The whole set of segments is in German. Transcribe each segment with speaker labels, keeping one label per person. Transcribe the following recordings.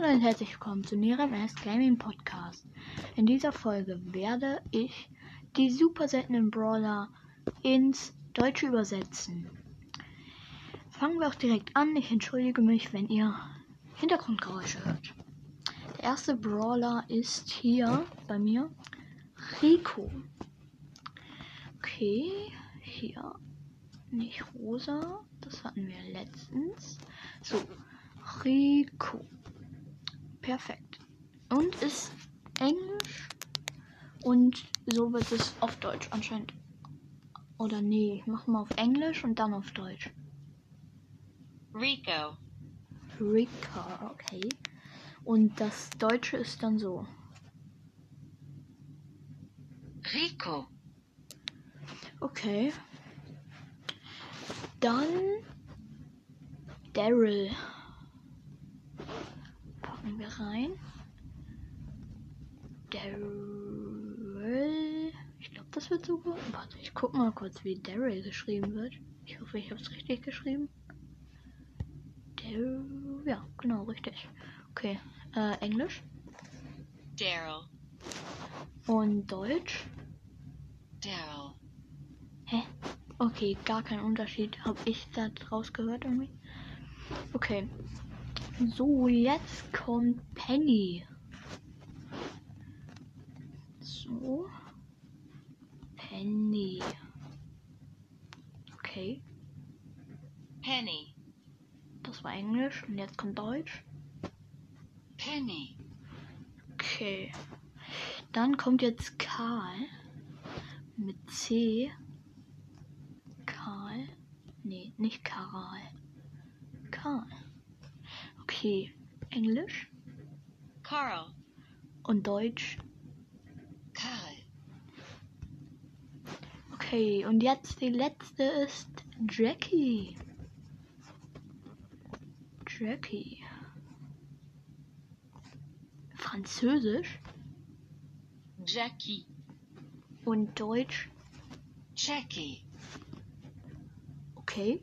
Speaker 1: Hallo und herzlich willkommen zu Neremes Gaming Podcast. In dieser Folge werde ich die super seltenen Brawler ins Deutsche übersetzen. Fangen wir auch direkt an. Ich entschuldige mich, wenn ihr Hintergrundgeräusche hört. Der erste Brawler ist hier bei mir Rico. Okay, hier nicht rosa, das hatten wir letztens. So, Rico. Perfekt. Und ist Englisch und so wird es auf Deutsch anscheinend. Oder nee, ich mach mal auf Englisch und dann auf Deutsch.
Speaker 2: Rico.
Speaker 1: Rico, okay. Und das Deutsche ist dann so.
Speaker 2: Rico.
Speaker 1: Okay. Dann Daryl. Packen wir rein. Daryl. Ich glaube, das wird so gut. Warte, ich guck mal kurz, wie Daryl geschrieben wird. Ich hoffe, ich habe es richtig geschrieben. Daryl. Ja, genau, richtig. Okay. Äh, Englisch
Speaker 2: Daryl.
Speaker 1: und Deutsch.
Speaker 2: Daryl.
Speaker 1: Hä? Okay, gar kein Unterschied. Habe ich da rausgehört irgendwie? Okay. So, jetzt kommt Penny. So. Penny. Okay,
Speaker 2: Penny.
Speaker 1: das war Englisch und jetzt kommt Deutsch.
Speaker 2: Penny.
Speaker 1: Okay. Dann kommt jetzt Karl mit C. Karl. Nee, nicht Karal. Karl. Okay. Englisch
Speaker 2: Carl.
Speaker 1: und Deutsch.
Speaker 2: Karl.
Speaker 1: Okay, und jetzt die letzte ist Jackie. Jackie. Französisch
Speaker 2: Jackie.
Speaker 1: und Deutsch.
Speaker 2: Jackie.
Speaker 1: Okay.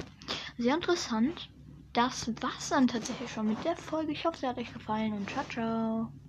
Speaker 1: Sehr interessant. Das war's dann tatsächlich schon mit der Folge. Ich hoffe, sie hat euch gefallen und ciao, ciao.